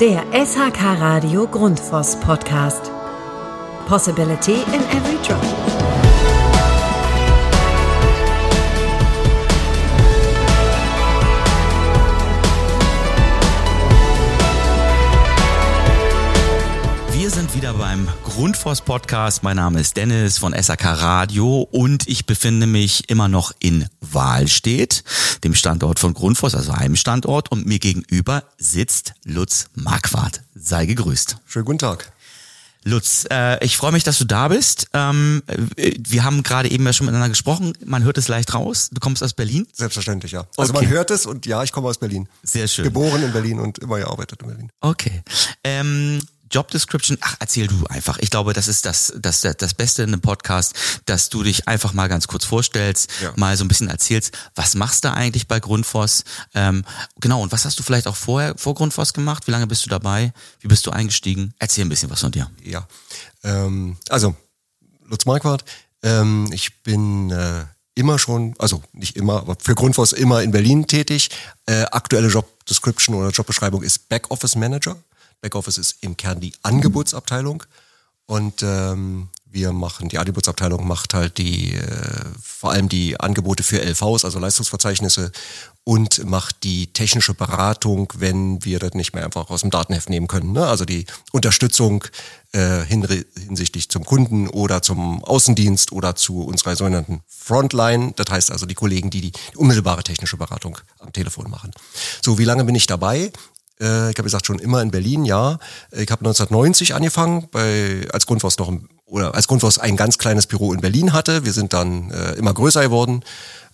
Der SHK Radio Grundfos Podcast. Possibility in every drop. Sind wieder beim Grundfos Podcast. Mein Name ist Dennis von SAK Radio und ich befinde mich immer noch in Wahlstedt, dem Standort von Grundfos, also einem Standort. Und mir gegenüber sitzt Lutz Marquardt. Sei gegrüßt. Schönen guten Tag. Lutz, äh, ich freue mich, dass du da bist. Ähm, wir haben gerade eben ja schon miteinander gesprochen. Man hört es leicht raus. Du kommst aus Berlin? Selbstverständlich, ja. Also Okay. man hört es und ja, ich komme aus Berlin. Sehr schön. Geboren in Berlin und immer gearbeitet in Berlin. Okay. Ähm, Job Description, ach, erzähl du einfach. Ich glaube, das ist das, das, das, Beste in einem Podcast, dass du dich einfach mal ganz kurz vorstellst, Ja. mal so ein bisschen erzählst, was machst du eigentlich bei Grundfos? Ähm, genau, und was hast du vielleicht auch vorher vor Grundfos gemacht? Wie lange bist du dabei? Wie bist du eingestiegen? Erzähl ein bisschen was von dir. Ja. Ähm, also, Lutz Marquardt, ähm, ich bin äh, immer schon, also nicht immer, aber für Grundfos immer in Berlin tätig. Äh, aktuelle Job Description oder Jobbeschreibung ist Backoffice Manager. Backoffice ist im Kern die Angebotsabteilung. Und ähm, wir machen, die Angebotsabteilung macht halt die, äh, vor allem die Angebote für LVs, also Leistungsverzeichnisse, und macht die technische Beratung, wenn wir das nicht mehr einfach aus dem Datenheft nehmen können. Ne? Also die Unterstützung äh, hin, hinsichtlich zum Kunden oder zum Außendienst oder zu unserer sogenannten Frontline. Das heißt also die Kollegen, die die unmittelbare technische Beratung am Telefon machen. So, wie lange bin ich dabei? Äh, ich habe gesagt, schon immer in Berlin, ja. Ich habe 1990 angefangen, bei, als Grundfos noch im, oder als Grundfos ein ganz kleines Büro in Berlin hatte. Wir sind dann äh, immer größer geworden.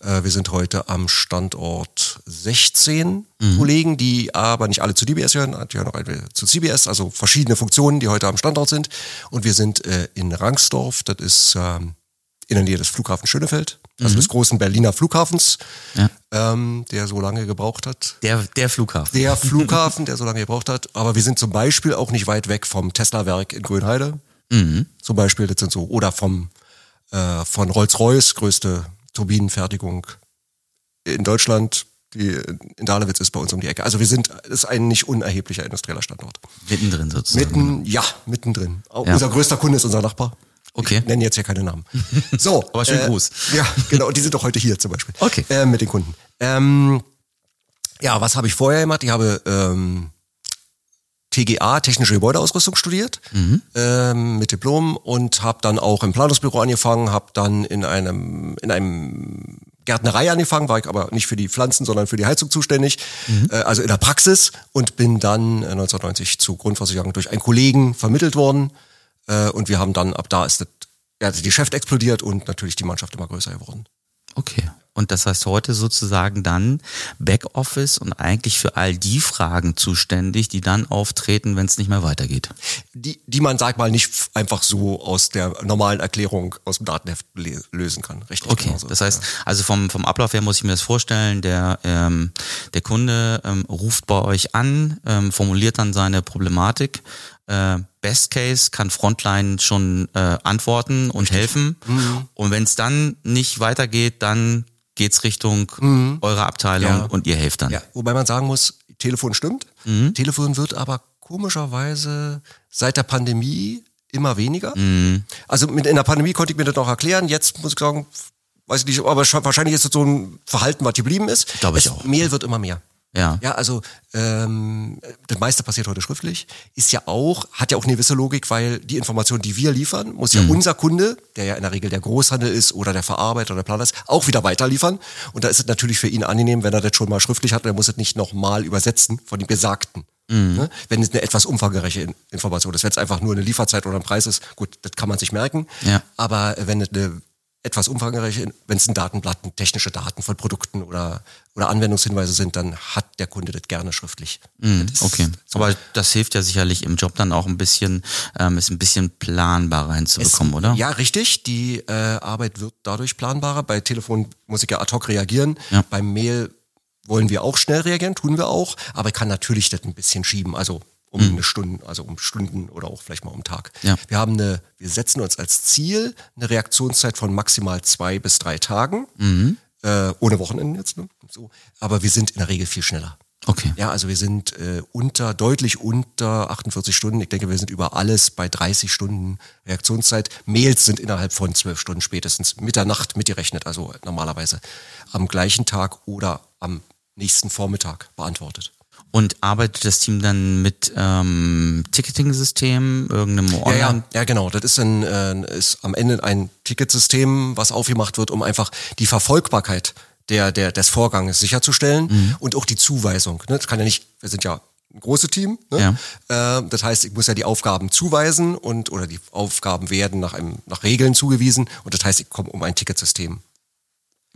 Äh, wir sind heute am Standort 16 Kollegen, die aber nicht alle zu DBS gehören, die gehören noch eine zu CBS, also verschiedene Funktionen, die heute am Standort sind. Und wir sind äh, in Rangsdorf, das ist ähm, in der Nähe des Flughafens Schönefeld, also des großen Berliner Flughafens, Ja. ähm, der so lange gebraucht hat. Der, der Flughafen. Der Flughafen, der so lange gebraucht hat. Aber wir sind zum Beispiel auch nicht weit weg vom Tesla-Werk in Grünheide. Zum Beispiel, das sind so, oder vom, äh, von Rolls-Royce, größte Turbinenfertigung in Deutschland. Die in Dahlewitz ist bei uns um die Ecke. Also wir sind, ist ein nicht unerheblicher industrieller Standort. Mittendrin sozusagen. Mitten, ja, mittendrin. Ja. Unser größter Kunde ist unser Nachbar. Okay. Ich nenne jetzt hier keine Namen. So. Aber schön äh, Gruß. Ja, genau. Und die sind doch heute hier zum Beispiel. Okay. Äh, mit den Kunden. Ähm, ja, was habe ich vorher gemacht? Ich habe ähm, TGA, technische Gebäudeausrüstung studiert, ähm, mit Diplom und habe dann auch im Planungsbüro angefangen, habe dann in einem in einem Gärtnerei angefangen, war ich aber nicht für die Pflanzen, sondern für die Heizung zuständig, äh, also in der Praxis und bin dann äh, 1990 zu Grundversicherung durch einen Kollegen vermittelt worden äh, und wir haben dann, ab da ist das, ja, die Geschäft explodiert und natürlich die Mannschaft immer größer geworden. Okay. Und das heißt heute sozusagen dann Backoffice und eigentlich für all die Fragen zuständig, die dann auftreten, wenn es nicht mehr weitergeht. Die, die man, sag mal, nicht einfach so aus der normalen Erklärung aus dem Datenheft lösen kann. Richtig, Okay, genauso. das heißt, also vom, vom Ablauf her muss ich mir das vorstellen, der, ähm, der Kunde ähm, ruft bei euch an, ähm, formuliert dann seine Problematik. Äh, Best Case kann Frontline schon äh, antworten und helfen. Mhm. Und wenn es dann nicht weitergeht, dann geht's Richtung eurer Abteilung Mhm. Ja. und ihr helft dann. Ja, wobei man sagen muss, Telefon stimmt. Mhm. Telefon wird aber komischerweise seit der Pandemie immer weniger. Mhm. Also mit, in der Pandemie konnte ich mir das noch erklären. Jetzt muss ich sagen, weiß ich nicht, aber wahrscheinlich ist das so ein Verhalten, was geblieben ist. Glaube ich Es- auch. Mail wird immer mehr. Ja. Ja, also ähm, das meiste passiert heute schriftlich. Ist ja auch, hat ja auch eine gewisse Logik, weil die Information, die wir liefern, muss ja unser Kunde, der ja in der Regel der Großhandel ist oder der Verarbeiter oder der Planer ist, auch wieder weiterliefern. Und da ist es natürlich für ihn angenehm, wenn er das schon mal schriftlich hat, und er muss es nicht nochmal übersetzen von dem Gesagten. Ne? Wenn es eine etwas umfangreiche In- Information ist. Wenn es einfach nur eine Lieferzeit oder ein Preis ist, gut, das kann man sich merken. Ja. Aber wenn es eine etwas umfangreiche, wenn es ein Datenblatt, technische Daten von Produkten oder, oder Anwendungshinweise sind, dann hat der Kunde das gerne schriftlich. Mhm, Das okay. Aber das hilft ja sicherlich im Job dann auch ein bisschen, ähm, ist ein bisschen planbarer hinzubekommen, oder? Ja, richtig. Die äh, Arbeit wird dadurch planbarer. Bei Telefon muss ich ja ad hoc reagieren. Ja. Beim Mail wollen wir auch schnell reagieren, tun wir auch, aber ich kann natürlich das ein bisschen schieben. Also um eine Stunde, also um Stunden oder auch vielleicht mal um Tag. Ja. Wir haben eine, wir setzen uns als Ziel eine Reaktionszeit von maximal zwei bis drei Tagen. Äh, ohne Wochenenden jetzt, ne? So. Aber wir sind in der Regel viel schneller. Okay. Ja, also wir sind äh, unter, deutlich unter 48 Stunden. Ich denke, wir sind über alles bei 30 Stunden Reaktionszeit. Mails sind innerhalb von 12 Stunden spätestens Mitternacht mitgerechnet, also normalerweise am gleichen Tag oder am nächsten Vormittag beantwortet. Und arbeitet das Team dann mit ähm, Ticketing-System, irgendeinem Online? Ja, ja, ja, genau. Das ist, ein, äh, ist am Ende ein Ticketsystem, was aufgemacht wird, um einfach die Verfolgbarkeit der, der, des Vorganges sicherzustellen Mhm. und auch die Zuweisung. Ne? Das kann ja nicht, wir sind ja ein großes Team. Ne? Äh, das heißt, ich muss ja die Aufgaben zuweisen und oder die Aufgaben werden nach, einem, nach Regeln zugewiesen und das heißt, ich komme um ein Ticketsystem.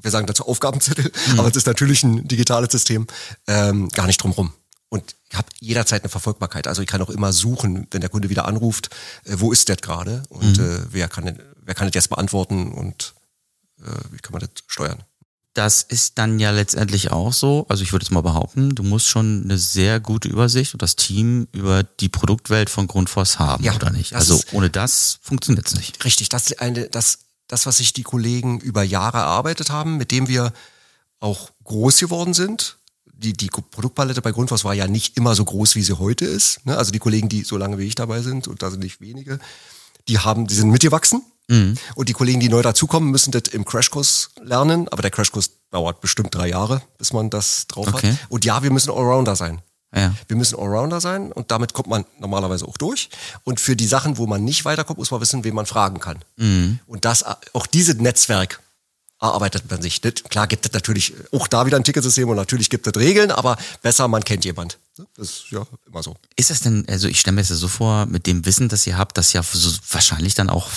Wir sagen dazu Aufgabenzettel, Mhm. aber es ist natürlich ein digitales System, ähm, gar nicht drumrum. Und ich habe jederzeit eine Verfolgbarkeit. Also ich kann auch immer suchen, wenn der Kunde wieder anruft, äh, wo ist der gerade und Mhm. äh, wer kann denn, wer kann das jetzt beantworten und äh, wie kann man das steuern. Das ist dann ja letztendlich auch so, also ich würde jetzt mal behaupten, du musst schon eine sehr gute Übersicht und das Team über die Produktwelt von Grundfos haben, Ja, oder nicht? Also ist- ohne das funktioniert es nicht. Richtig, das, ist eine, das, das, was sich die Kollegen über Jahre erarbeitet haben, mit dem wir auch groß geworden sind. Die, die Produktpalette bei Grundfos war ja nicht immer so groß, wie sie heute ist. Ne? Also die Kollegen, die so lange wie ich dabei sind, und da sind nicht wenige, die haben, die sind mitgewachsen. Und die Kollegen, die neu dazukommen, müssen das im Crashkurs lernen. Aber der Crashkurs dauert bestimmt drei Jahre, bis man das drauf Okay. hat. Und ja, wir müssen Allrounder sein. Ja. Wir müssen Allrounder sein und damit kommt man normalerweise auch durch. Und für die Sachen, wo man nicht weiterkommt, muss man wissen, wen man fragen kann. Und das, auch dieses Netzwerk erarbeitet man sich. Das, klar gibt es natürlich auch da wieder ein Ticketsystem und natürlich gibt es Regeln, aber besser, man kennt jemand. Das ist ja immer so. Ist das denn, also ich stelle mir das ja so vor, mit dem Wissen, das ihr habt, dass ja so wahrscheinlich dann auch,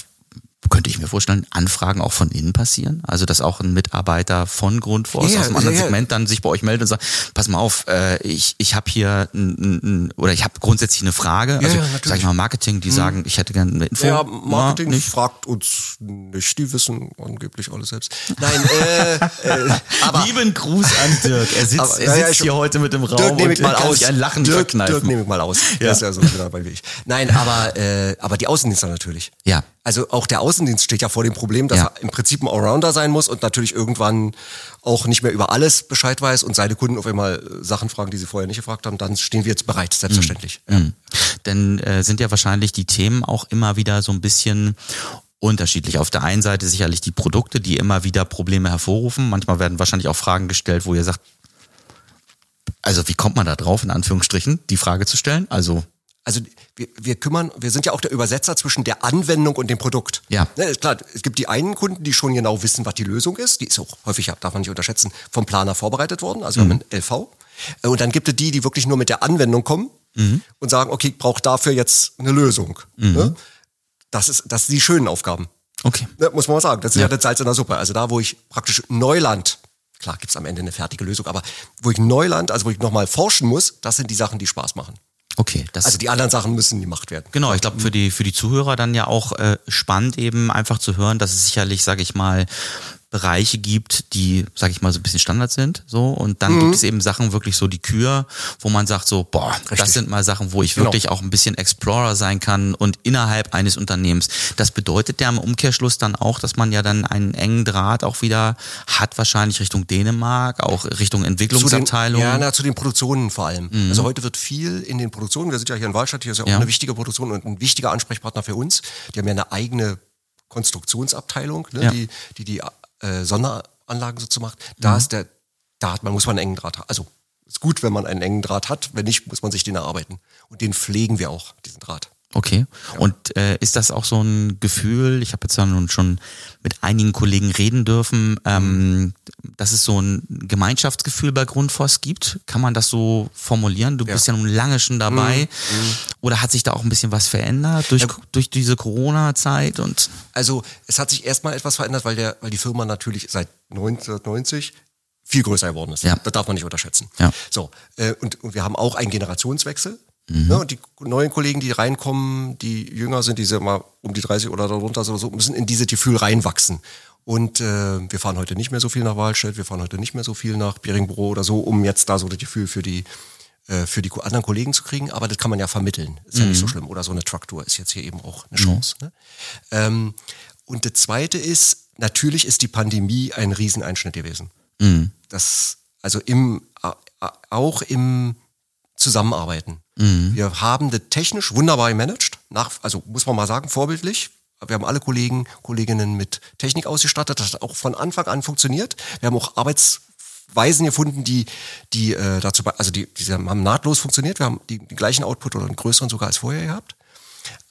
könnte ich mir vorstellen, Anfragen auch von innen passieren? Also dass auch ein Mitarbeiter von Grundforce Ja, aus einem anderen ja. Segment dann sich bei euch meldet und sagt, pass mal auf, äh, ich, ich habe hier ein, ein, oder ich habe grundsätzlich eine Frage, also ja. Hm. sag ich mal Marketing, die sagen, ich hätte gerne eine Info. Ja, Marketing Na, fragt uns nicht, die wissen angeblich alles selbst. Nein, äh, äh, aber Lieben Gruß an Dirk. Er sitzt, Aber, er sitzt ich- hier heute mit im Raum Dirk und mal aus. ein Lachen Dirk. Dirk nehme ich mal aus. Ja. Der ist ja so wieder bei wie ich. Nein, aber, äh, aber die Außendienstler natürlich. Ja. Also auch der Außendienst steht ja vor dem Problem, dass Ja. er im Prinzip ein Allrounder sein muss und natürlich irgendwann auch nicht mehr über alles Bescheid weiß und seine Kunden auf einmal äh, Sachen fragen, die sie vorher nicht gefragt haben, dann stehen wir jetzt bereit, selbstverständlich. Ja. Mhm. Denn äh, sind ja wahrscheinlich die Themen auch immer wieder so ein bisschen unterschiedlich. Auf der einen Seite sicherlich die Produkte, die immer wieder Probleme hervorrufen. Manchmal werden wahrscheinlich auch Fragen gestellt, wo ihr sagt, also wie kommt man da drauf, in Anführungsstrichen, die Frage zu stellen? Also Also wir, wir kümmern, wir sind ja auch der Übersetzer zwischen der Anwendung und dem Produkt. Ja. Ne, ist klar, es gibt die einen Kunden, die schon genau wissen, was die Lösung ist. Die ist auch häufig, darf man nicht unterschätzen, vom Planer vorbereitet worden. Also wir haben ein LV. Äh, Und dann gibt es die, die wirklich nur mit der Anwendung kommen und sagen, okay, ich brauche dafür jetzt eine Lösung. Ne? Das, ist, das sind die schönen Aufgaben. okay. Ne, muss man mal sagen. Das ist ja. Ja. das Salz in der Suppe. Also da, wo ich praktisch Neuland, klar gibt's am Ende eine fertige Lösung, aber wo ich Neuland, also wo ich nochmal forschen muss, das sind die Sachen, die Spaß machen. Okay, das Also die anderen Sachen müssen gemacht werden. Genau, ich glaube für die für die Zuhörer dann ja auch äh, spannend eben einfach zu hören, dass es sicherlich, sage ich mal, Bereiche gibt, die, sage ich mal, so ein bisschen Standard sind, so und dann gibt es eben Sachen wirklich so die Kür, wo man sagt so, boah, das Richtig. sind mal Sachen, wo ich Genau. wirklich auch ein bisschen Explorer sein kann und innerhalb eines Unternehmens. Das bedeutet ja im Umkehrschluss dann auch, dass man ja dann einen engen Draht auch wieder hat, wahrscheinlich Richtung Dänemark, auch Richtung Zu den, Entwicklungsabteilung. ja, na, zu den Produktionen vor allem. Also heute wird viel in den Produktionen, wir sind ja hier in Waldstadt, hier ist ja auch Ja. eine wichtige Produktion und ein wichtiger Ansprechpartner für uns. Die haben ja eine eigene Konstruktionsabteilung, ne, Ja. die die, die äh, Sonderanlagen so zu macht. Da ist der, da hat man, muss man einen engen Draht haben. Also ist gut, wenn man einen engen Draht hat. Wenn nicht, muss man sich den erarbeiten. Und den pflegen wir auch, diesen Draht. Okay. Und äh, ist das auch so ein Gefühl, ich habe jetzt ja nun schon mit einigen Kollegen reden dürfen, ähm, dass es so ein Gemeinschaftsgefühl bei Grundfos gibt? Kann man das so formulieren? Du bist ja nun lange schon dabei. Oder hat sich da auch ein bisschen was verändert durch, durch diese Corona-Zeit? Und Also es hat sich erstmal etwas verändert, weil, der, weil die Firma natürlich seit 1990 viel größer geworden ist. Ja. Das darf man nicht unterschätzen. Ja. So, äh, und, und wir haben auch einen Generationswechsel. Ne, und die neuen Kollegen, die reinkommen, die jünger sind, die sind mal um die 30 oder darunter oder so, müssen in dieses Gefühl reinwachsen. Und äh, wir fahren heute nicht mehr so viel nach Wahlstedt, wir fahren heute nicht mehr so viel nach Beringbro oder so, um jetzt da so das Gefühl für die äh, für die anderen Kollegen zu kriegen, aber das kann man ja vermitteln. Ist ja nicht so schlimm. Oder so eine Trucktour ist jetzt hier eben auch eine Chance. Ne? Ähm, und das zweite ist, natürlich ist die Pandemie ein Rieseneinschnitt gewesen. Das, also im auch im Zusammenarbeiten. Wir haben das technisch wunderbar gemanagt, nach, also muss man mal sagen, vorbildlich. Wir haben alle Kollegen, Kolleginnen mit Technik ausgestattet. Das hat auch von Anfang an funktioniert. Wir haben auch Arbeitsweisen gefunden, die, die äh, dazu, also die, die haben nahtlos funktioniert. Wir haben die, den gleichen Output oder einen größeren sogar als vorher gehabt.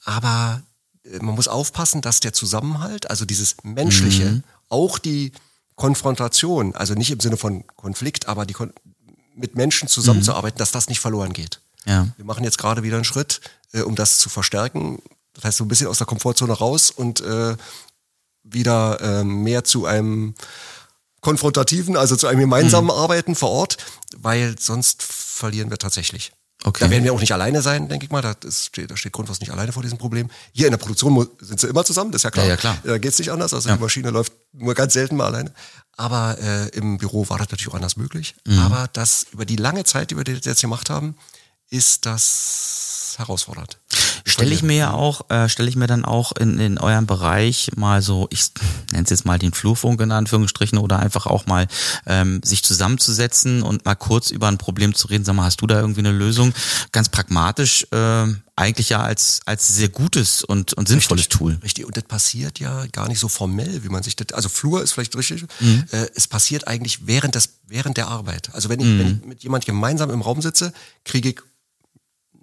Aber äh, man muss aufpassen, dass der Zusammenhalt, also dieses Menschliche, auch die Konfrontation, also nicht im Sinne von Konflikt, aber die Kon mit Menschen zusammenzuarbeiten, dass das nicht verloren geht. Ja. Wir machen jetzt gerade wieder einen Schritt, äh, um das zu verstärken. Das heißt, so ein bisschen aus der Komfortzone raus und äh, wieder äh, mehr zu einem konfrontativen, also zu einem gemeinsamen Arbeiten vor Ort, weil sonst verlieren wir tatsächlich. Okay. Da werden wir auch nicht alleine sein, denke ich mal. Da, steht- da steht Grundfos nicht alleine vor diesem Problem. Hier in der Produktion sind sie immer zusammen, das ist ja klar. Ja, ja, klar. Da geht's nicht anders. Also Ja. die Maschine läuft nur ganz selten mal alleine. Aber äh, im Büro war das natürlich auch anders möglich. Mhm. Aber das über die lange Zeit, die wir das jetzt gemacht haben, ist das herausfordernd. Stelle ich mir ja auch, äh, stelle ich mir dann auch in, in eurem Bereich mal so, ich nenne es jetzt mal den Flurfunk in Anführungsstrichen oder einfach auch mal ähm, sich zusammenzusetzen und mal kurz über ein Problem zu reden. Sag mal, hast du da irgendwie eine Lösung? Ganz pragmatisch, äh, eigentlich ja als, als sehr gutes und, und sinnvolles Tool. Richtig, und das passiert ja gar nicht so formell, wie man sich das, also Flur ist vielleicht richtig, Mhm. äh, es passiert eigentlich während des, während der Arbeit. Also wenn ich, Mhm. wenn ich mit jemand gemeinsam im Raum sitze, kriege ich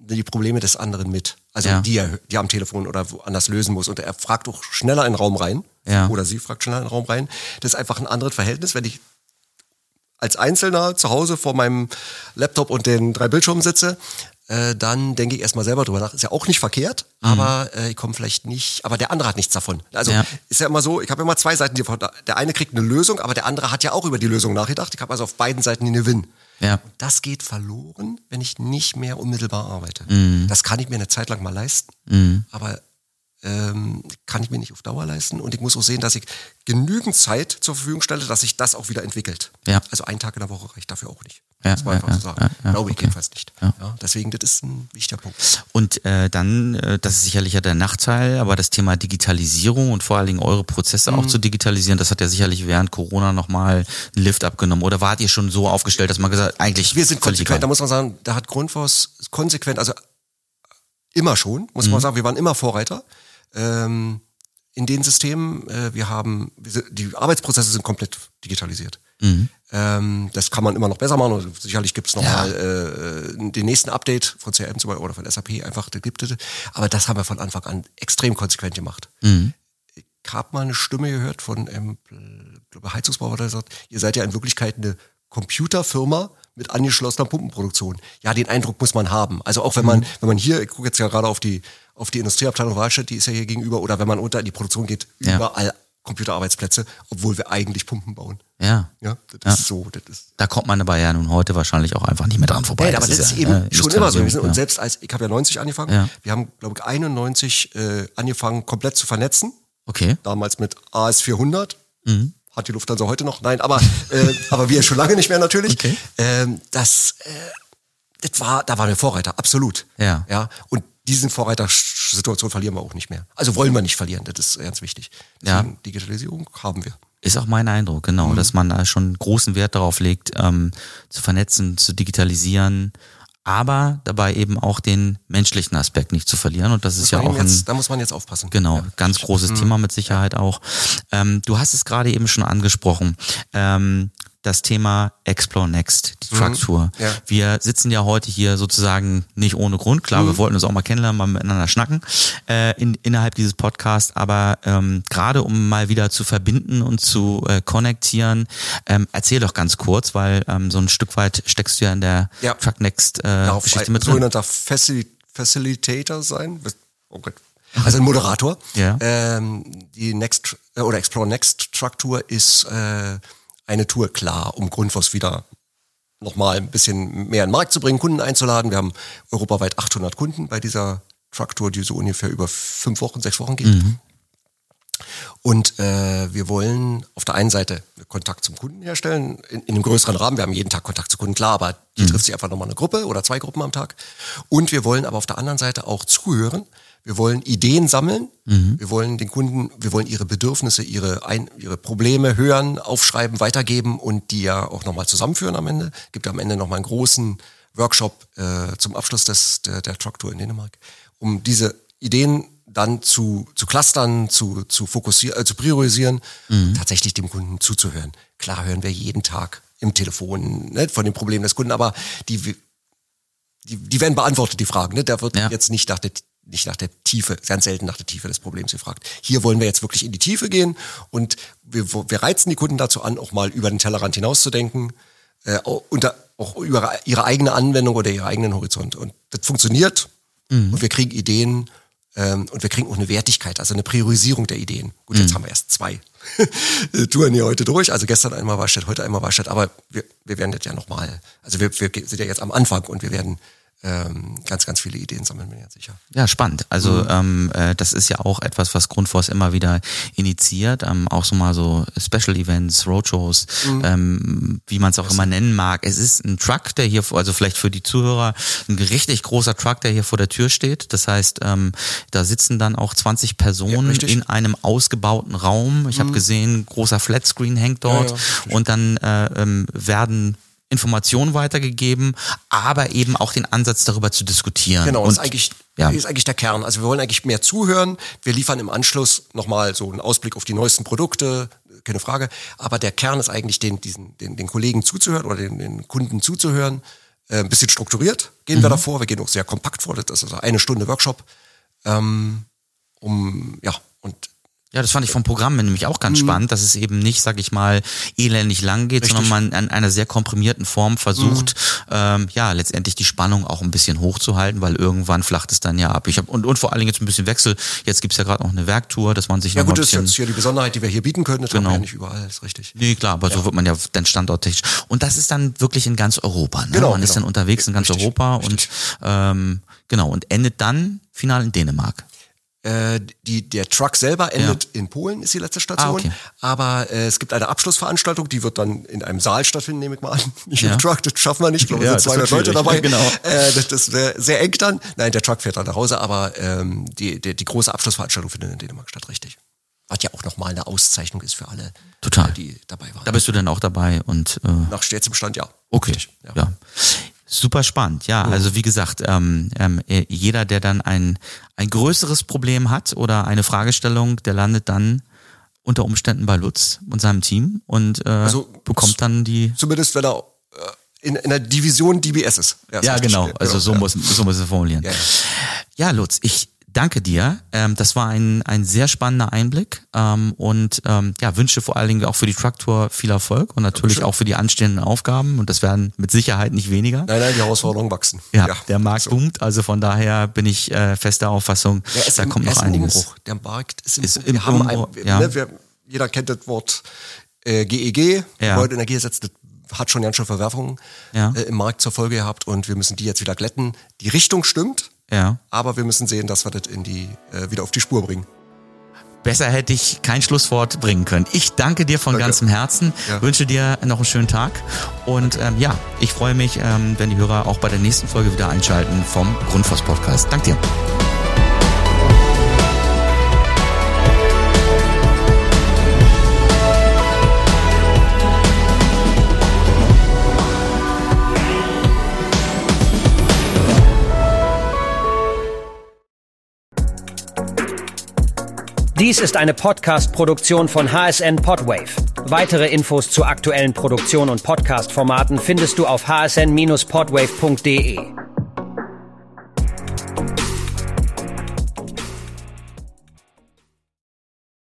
die Probleme des anderen mit. Also Ja. die er, die er am Telefon oder woanders lösen muss. Und er fragt auch schneller in den Raum rein. Ja. Oder sie fragt schneller in den Raum rein. Das ist einfach ein anderes Verhältnis, wenn ich als Einzelner zu Hause vor meinem Laptop und den drei Bildschirmen sitze, äh, dann denke ich erstmal selber drüber nach. Ist ja auch nicht verkehrt, aber äh, ich komme vielleicht nicht, aber der andere hat nichts davon. Also Ja. ist ja immer so, ich habe immer zwei Seiten, die, der eine kriegt eine Lösung, aber der andere hat ja auch über die Lösung nachgedacht. Ich habe also auf beiden Seiten den Gewinn. Ja. Und das geht verloren, wenn ich nicht mehr unmittelbar arbeite. Mhm. Das kann ich mir eine Zeit lang mal leisten, aber ähm, kann ich mir nicht auf Dauer leisten. Und ich muss auch sehen, dass ich genügend Zeit zur Verfügung stelle, dass sich das auch wieder entwickelt. Ja. Also ein Tag in der Woche reicht dafür auch nicht. Ja, das war einfach ja, so sagen. ja, Glaube ich okay. jedenfalls nicht. Deswegen, das ist ein wichtiger Punkt. Und äh, dann, äh, das ist sicherlich ja der Nachteil, aber das Thema Digitalisierung und vor allen Dingen eure Prozesse Mhm. auch zu digitalisieren, das hat ja sicherlich während Corona nochmal einen Lift abgenommen. Oder wart ihr schon so aufgestellt, dass man gesagt hat, eigentlich Wir sind konsequent, da egal. muss man sagen, da hat Grundfos konsequent, also immer schon, muss man sagen, wir waren immer Vorreiter. Ähm, in den Systemen, äh, wir haben, die Arbeitsprozesse sind komplett digitalisiert. Ähm, das kann man immer noch besser machen. Und sicherlich gibt es noch Ja. mal äh, den nächsten Update von CRM zum Beispiel oder von SAP einfach, da gibt es. Aber das haben wir von Anfang an extrem konsequent gemacht. Ich habe mal eine Stimme gehört von einem glaube, Heizungsbauer, der sagt, ihr seid ja in Wirklichkeit eine Computerfirma mit angeschlossener Pumpenproduktion. Ja, den Eindruck muss man haben. Also auch wenn man, wenn man hier, ich gucke jetzt ja gerade auf die, auf die Industrieabteilung Wahlstadt, die ist ja hier gegenüber, oder wenn man unter in die Produktion geht, Ja. überall Computerarbeitsplätze, obwohl wir eigentlich Pumpen bauen. Ja. Ja, das Ja. ist so, das ist. Da kommt man aber ja nun heute wahrscheinlich auch einfach nicht mehr dran vorbei. Nein, aber das, ist ja, eben äh, schon immer so. Industrialisierung, Und ja. selbst als, ich habe ja 90 angefangen, Ja. wir haben, glaube ich, 91 äh, angefangen, komplett zu vernetzen. Okay. damals mit AS400. Mhm. Hat die Lufthansa heute noch? Nein, aber, äh, aber wir schon lange nicht mehr natürlich. Okay. Ähm, das, äh, das war, da waren wir Vorreiter, absolut. Ja. ja. Und diesen Vorreitersituation verlieren wir auch nicht mehr. Also wollen wir nicht verlieren, das ist ganz wichtig. Ja. Deswegen Digitalisierung haben wir. Ist auch mein Eindruck, genau, Mhm. dass man da schon großen Wert darauf legt, ähm, zu vernetzen, zu digitalisieren, aber dabei eben auch den menschlichen Aspekt nicht zu verlieren. Und das ist ja auch ein, jetzt, da muss man jetzt aufpassen. Genau, Ja. ganz großes Thema mit Sicherheit auch. Ähm, du hast es gerade eben schon angesprochen. Ähm, das Thema Explore Next, die Trucktour. Ja. Wir sitzen ja heute hier sozusagen nicht ohne Grund. Klar, wir wollten uns auch mal kennenlernen, mal miteinander schnacken äh, in, innerhalb dieses Podcasts. Aber ähm, gerade um mal wieder zu verbinden und zu äh, konnektieren, ähm, erzähl doch ganz kurz, weil ähm, so ein Stück weit steckst du ja in der Ja. Truck Next äh, Darauf Geschichte mit drin. sogenannter Facil Facilitator sein. Oh Gott. Also ein Moderator. Ja. Ähm, die Next äh, oder Explore Next Truck Tour ist äh, eine Tour klar, um Grundfos wieder nochmal ein bisschen mehr in den Markt zu bringen, Kunden einzuladen. Wir haben europaweit 800 Kunden bei dieser Truck Tour, die so ungefähr über fünf Wochen, sechs Wochen geht. Und äh, wir wollen auf der einen Seite Kontakt zum Kunden herstellen, in, in einem größeren Rahmen. Wir haben jeden Tag Kontakt zu Kunden, klar, aber die mhm. trifft sich einfach nochmal eine Gruppe oder zwei Gruppen am Tag. Und wir wollen aber auf der anderen Seite auch zuhören. Wir wollen Ideen sammeln. Mhm. Wir wollen den Kunden, wir wollen ihre Bedürfnisse, ihre, ein, ihre Probleme hören, aufschreiben, weitergeben und die ja auch nochmal zusammenführen am Ende. Gibt am Ende nochmal einen großen Workshop äh, zum Abschluss des, der, der Truck-Tour in Dänemark, um diese Ideen dann zu, zu clustern, zu, zu fokussieren, äh, zu priorisieren, mhm. tatsächlich dem Kunden zuzuhören. Klar hören wir jeden Tag im Telefon ne, von den Problemen des Kunden, aber die, die, die werden beantwortet, die Fragen. Ne? Da wird ja. jetzt nicht nach der nicht nach der Tiefe, ganz selten nach der Tiefe des Problems gefragt. Hier wollen wir jetzt wirklich in die Tiefe gehen und wir, wir reizen die Kunden dazu an, auch mal über den Tellerrand hinauszudenken, äh, unter, auch über ihre eigene Anwendung oder ihren eigenen Horizont. Und das funktioniert mhm. und wir kriegen Ideen ähm, und wir kriegen auch eine Wertigkeit, also eine Priorisierung der Ideen. Gut, jetzt mhm. haben wir erst zwei Touren hier heute durch. Also gestern einmal Warstadt, heute einmal Warstadt, aber wir, wir werden das ja nochmal, also wir, wir sind ja jetzt am Anfang und wir werden ganz, ganz viele Ideen sammeln, bin ich jetzt sicher. Ja, spannend. Also mhm. ähm, äh, das ist ja auch etwas, was Grundfos immer wieder initiiert. Ähm, auch so mal so Special Events, Roadshows, mhm. ähm, wie man es auch das immer nennen mag. Es ist ein Truck, der hier, also vielleicht für die Zuhörer, ein richtig großer Truck, der hier vor der Tür steht. Das heißt, ähm, da sitzen dann auch 20 Personen ja, in einem ausgebauten Raum. Ich mhm. habe gesehen, großer Flatscreen hängt dort ja, ja, und dann äh, ähm, werden Informationen weitergegeben, aber eben auch den Ansatz darüber zu diskutieren. Genau, und, das ist eigentlich, ja. ist eigentlich der Kern. Also wir wollen eigentlich mehr zuhören. Wir liefern im Anschluss nochmal so einen Ausblick auf die neuesten Produkte, keine Frage. Aber der Kern ist eigentlich den, diesen, den, den Kollegen zuzuhören oder den, den Kunden zuzuhören. Äh, ein bisschen strukturiert gehen mhm. wir davor. Wir gehen auch sehr kompakt vor. Das ist also eine Stunde Workshop. Ähm, um, ja, und ja, das fand ich vom Programm nämlich auch ganz mhm. spannend, dass es eben nicht, sag ich mal, elendig lang geht, Richtig. sondern man an einer sehr komprimierten Form versucht, mhm. ähm, ja, letztendlich die Spannung auch ein bisschen hochzuhalten, weil irgendwann flacht es dann ja ab. Ich hab, und, und vor allen Dingen jetzt ein bisschen Wechsel. Jetzt gibt's ja gerade noch eine Werktour, dass man sich Ja gut, das ist jetzt hier die Besonderheit, die wir hier bieten können. Das genau. haben wir ja nicht überall, ist richtig. Nee, klar, aber ja. so wird man ja dann standorttechnisch. Und das ist dann wirklich in ganz Europa. Ne? Genau, man genau. ist dann unterwegs in ganz Richtig. Europa Richtig. und ähm, genau und endet dann final in Dänemark. Äh, die, der Truck selber endet ja. in Polen, ist die letzte Station. Ah, okay. Aber äh, es gibt eine Abschlussveranstaltung, die wird dann in einem Saal stattfinden, nehme ich mal an. Nicht ja. im Truck, das schaffen wir nicht. Ich glaube, ja, sind 200 Leute dabei. Genau. Äh, das, wäre sehr eng dann. Nein, der Truck fährt dann nach Hause, aber ähm, die, die, die große Abschlussveranstaltung findet in Dänemark statt, richtig. Was ja auch nochmal eine Auszeichnung ist für alle, Total. die dabei waren. Da bist du dann auch dabei und äh nach stets im Stand, ja. Okay. Richtig, ja. ja. Super spannend, ja. Also wie gesagt, ähm, ähm, äh, jeder, der dann ein, ein größeres Problem hat oder eine Fragestellung, der landet dann unter Umständen bei Lutz und seinem Team und äh, also, bekommt dann die. Zumindest wenn er äh, in, in der Division DBS ist. Ja, genau. Also so, ja. muss, so muss es formulieren. Ja, ja. ja, Lutz, ich danke dir. Ähm, das war ein, ein sehr spannender Einblick ähm, und ähm, ja, wünsche vor allen Dingen auch für die Trucktour viel Erfolg und natürlich Dankeschön. auch für die anstehenden Aufgaben und das werden mit Sicherheit nicht weniger. Nein, nein, die Herausforderungen wachsen. Ja, ja der Markt so. boomt, also von daher bin ich äh, fester Auffassung, da im, kommt noch einiges. Umbruch. Der Markt ist im, ist im wir haben Umbruch. Ein, ja. ne, wir, jeder kennt das Wort äh, GEG, ja. Gebäudeenergiegesetz, das hat schon ganz schön Verwerfungen ja. äh, im Markt zur Folge gehabt und wir müssen die jetzt wieder glätten. Die Richtung stimmt, ja. Aber wir müssen sehen, dass wir das in die, äh, wieder auf die Spur bringen. Besser hätte ich kein Schlusswort bringen können. Ich danke dir von danke. ganzem Herzen, ja. wünsche dir noch einen schönen Tag und ähm, ja, ich freue mich, ähm, wenn die Hörer auch bei der nächsten Folge wieder einschalten vom Grundfos Podcast. Danke dir. Dies ist eine Podcast-Produktion von HSN Podwave. Weitere Infos zu aktuellen Produktionen und Podcast-Formaten findest du auf hsn-podwave.de.